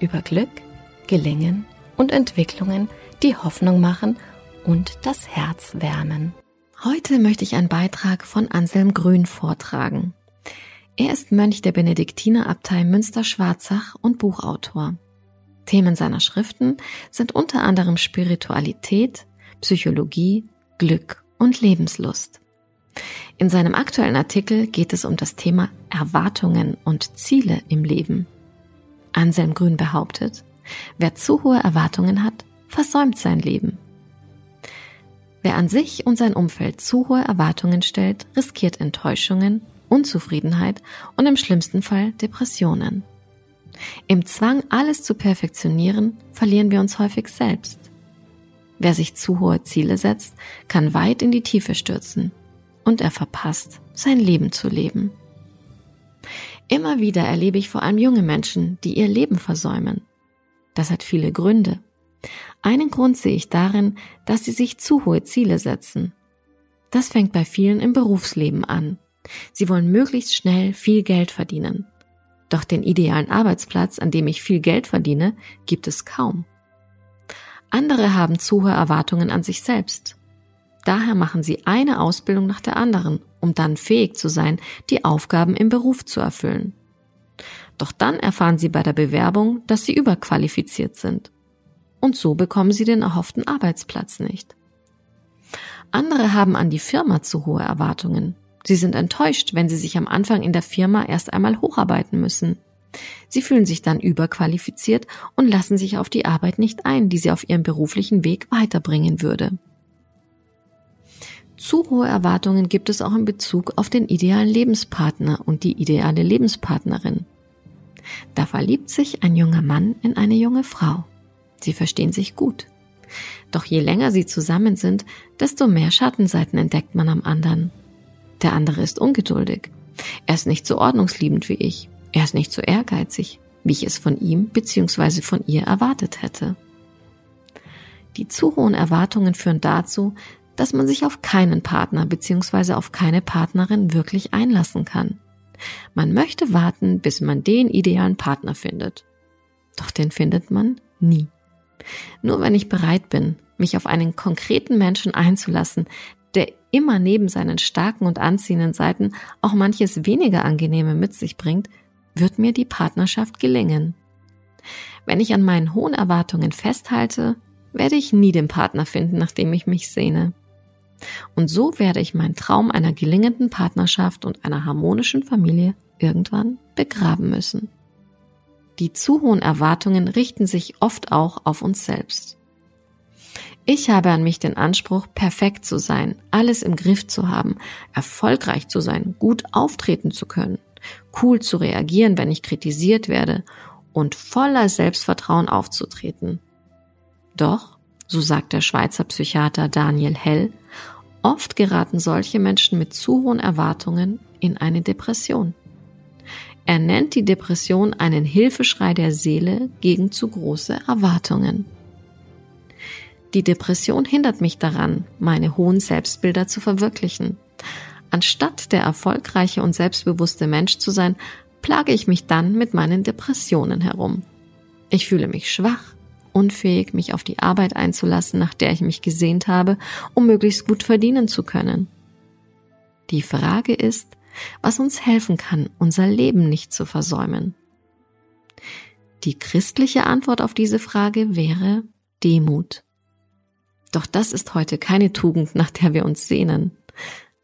über Glück, Gelingen und Entwicklungen, die Hoffnung machen und das Herz wärmen. Heute möchte ich einen Beitrag von Anselm Grün vortragen. Er ist Mönch der Benediktinerabtei Münster-Schwarzach und Buchautor. Themen seiner Schriften sind unter anderem Spiritualität, Psychologie, Glück und Lebenslust. In seinem aktuellen Artikel geht es um das Thema Erwartungen und Ziele im Leben. Anselm Grün behauptet, wer zu hohe Erwartungen hat, versäumt sein Leben. Wer an sich und sein Umfeld zu hohe Erwartungen stellt, riskiert Enttäuschungen, Unzufriedenheit und im schlimmsten Fall Depressionen. Im Zwang, alles zu perfektionieren, verlieren wir uns häufig selbst. Wer sich zu hohe Ziele setzt, kann weit in die Tiefe stürzen und er verpasst, sein Leben zu leben. Immer wieder erlebe ich vor allem junge Menschen, die ihr Leben versäumen. Das hat viele Gründe. Einen Grund sehe ich darin, dass sie sich zu hohe Ziele setzen. Das fängt bei vielen im Berufsleben an. Sie wollen möglichst schnell viel Geld verdienen. Doch den idealen Arbeitsplatz, an dem ich viel Geld verdiene, gibt es kaum. Andere haben zu hohe Erwartungen an sich selbst. Daher machen sie eine Ausbildung nach der anderen, um dann fähig zu sein, die Aufgaben im Beruf zu erfüllen. Doch dann erfahren sie bei der Bewerbung, dass sie überqualifiziert sind. Und so bekommen sie den erhofften Arbeitsplatz nicht. Andere haben an die Firma zu hohe Erwartungen. Sie sind enttäuscht, wenn sie sich am Anfang in der Firma erst einmal hocharbeiten müssen. Sie fühlen sich dann überqualifiziert und lassen sich auf die Arbeit nicht ein, die sie auf ihrem beruflichen Weg weiterbringen würde. Zu hohe Erwartungen gibt es auch in Bezug auf den idealen Lebenspartner und die ideale Lebenspartnerin. Da verliebt sich ein junger Mann in eine junge Frau. Sie verstehen sich gut. Doch je länger sie zusammen sind, desto mehr Schattenseiten entdeckt man am anderen. Der andere ist ungeduldig. Er ist nicht so ordnungsliebend wie ich. Er ist nicht so ehrgeizig, wie ich es von ihm bzw. von ihr erwartet hätte. Die zu hohen Erwartungen führen dazu, dass man sich auf keinen Partner bzw. auf keine Partnerin wirklich einlassen kann. Man möchte warten, bis man den idealen Partner findet. Doch den findet man nie. Nur wenn ich bereit bin, mich auf einen konkreten Menschen einzulassen, der immer neben seinen starken und anziehenden Seiten auch manches weniger angenehme mit sich bringt, wird mir die Partnerschaft gelingen. Wenn ich an meinen hohen Erwartungen festhalte, werde ich nie den Partner finden, nach dem ich mich sehne. Und so werde ich meinen Traum einer gelingenden Partnerschaft und einer harmonischen Familie irgendwann begraben müssen. Die zu hohen Erwartungen richten sich oft auch auf uns selbst. Ich habe an mich den Anspruch, perfekt zu sein, alles im Griff zu haben, erfolgreich zu sein, gut auftreten zu können, cool zu reagieren, wenn ich kritisiert werde und voller Selbstvertrauen aufzutreten. Doch so sagt der Schweizer Psychiater Daniel Hell, oft geraten solche Menschen mit zu hohen Erwartungen in eine Depression. Er nennt die Depression einen Hilfeschrei der Seele gegen zu große Erwartungen. Die Depression hindert mich daran, meine hohen Selbstbilder zu verwirklichen. Anstatt der erfolgreiche und selbstbewusste Mensch zu sein, plage ich mich dann mit meinen Depressionen herum. Ich fühle mich schwach, unfähig, mich auf die Arbeit einzulassen, nach der ich mich gesehnt habe, um möglichst gut verdienen zu können. Die Frage ist, was uns helfen kann, unser Leben nicht zu versäumen. Die christliche Antwort auf diese Frage wäre Demut. Doch das ist heute keine Tugend, nach der wir uns sehnen.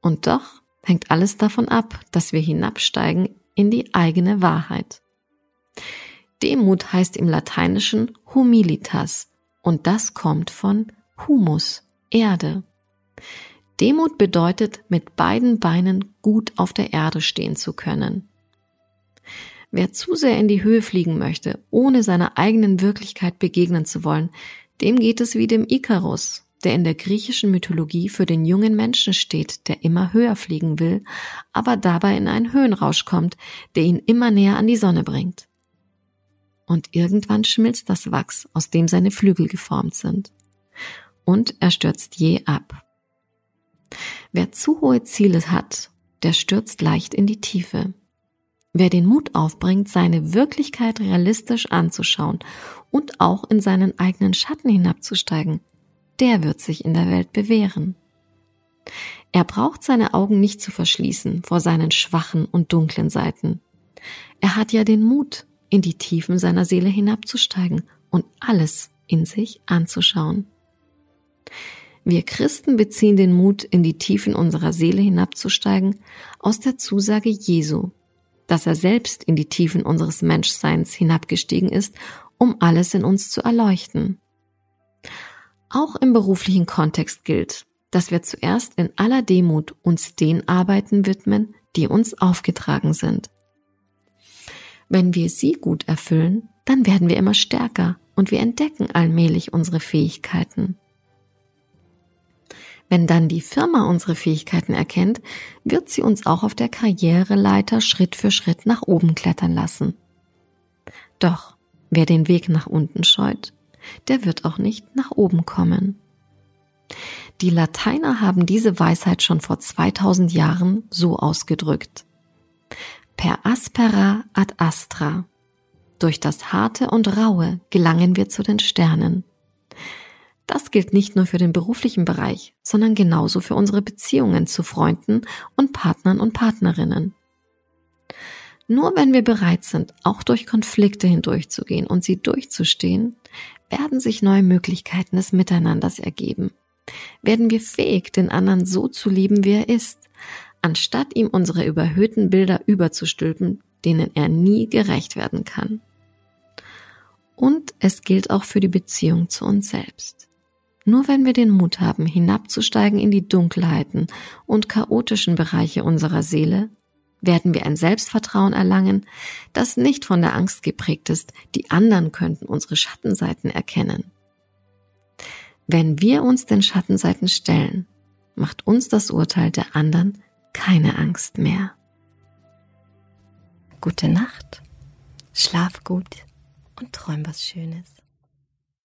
Und doch hängt alles davon ab, dass wir hinabsteigen in die eigene Wahrheit. Demut heißt im Lateinischen humilitas und das kommt von Humus, Erde. Demut bedeutet, mit beiden Beinen gut auf der Erde stehen zu können. Wer zu sehr in die Höhe fliegen möchte, ohne seiner eigenen Wirklichkeit begegnen zu wollen, dem geht es wie dem Ikarus, der in der griechischen Mythologie für den jungen Menschen steht, der immer höher fliegen will, aber dabei in einen Höhenrausch kommt, der ihn immer näher an die Sonne bringt. Und irgendwann schmilzt das Wachs, aus dem seine Flügel geformt sind. Und er stürzt je ab. Wer zu hohe Ziele hat, der stürzt leicht in die Tiefe. Wer den Mut aufbringt, seine Wirklichkeit realistisch anzuschauen und auch in seinen eigenen Schatten hinabzusteigen, der wird sich in der Welt bewähren. Er braucht seine Augen nicht zu verschließen vor seinen schwachen und dunklen Seiten. Er hat ja den Mut, in die Tiefen seiner Seele hinabzusteigen und alles in sich anzuschauen. Wir Christen beziehen den Mut, in die Tiefen unserer Seele hinabzusteigen, aus der Zusage Jesu, dass er selbst in die Tiefen unseres Menschseins hinabgestiegen ist, um alles in uns zu erleuchten. Auch im beruflichen Kontext gilt, dass wir zuerst in aller Demut uns den Arbeiten widmen, die uns aufgetragen sind. Wenn wir sie gut erfüllen, dann werden wir immer stärker und wir entdecken allmählich unsere Fähigkeiten. Wenn dann die Firma unsere Fähigkeiten erkennt, wird sie uns auch auf der Karriereleiter Schritt für Schritt nach oben klettern lassen. Doch wer den Weg nach unten scheut, der wird auch nicht nach oben kommen. Die Lateiner haben diese Weisheit schon vor 2000 Jahren so ausgedrückt. Per aspera ad astra. Durch das Harte und Raue gelangen wir zu den Sternen. Das gilt nicht nur für den beruflichen Bereich, sondern genauso für unsere Beziehungen zu Freunden und Partnern und Partnerinnen. Nur wenn wir bereit sind, auch durch Konflikte hindurchzugehen und sie durchzustehen, werden sich neue Möglichkeiten des Miteinanders ergeben. Werden wir fähig, den anderen so zu lieben, wie er ist, anstatt ihm unsere überhöhten Bilder überzustülpen, denen er nie gerecht werden kann. Und es gilt auch für die Beziehung zu uns selbst. Nur wenn wir den Mut haben, hinabzusteigen in die Dunkelheiten und chaotischen Bereiche unserer Seele, werden wir ein Selbstvertrauen erlangen, das nicht von der Angst geprägt ist, die anderen könnten unsere Schattenseiten erkennen. Wenn wir uns den Schattenseiten stellen, macht uns das Urteil der anderen keine Angst mehr. Gute Nacht, schlaf gut und träum was Schönes.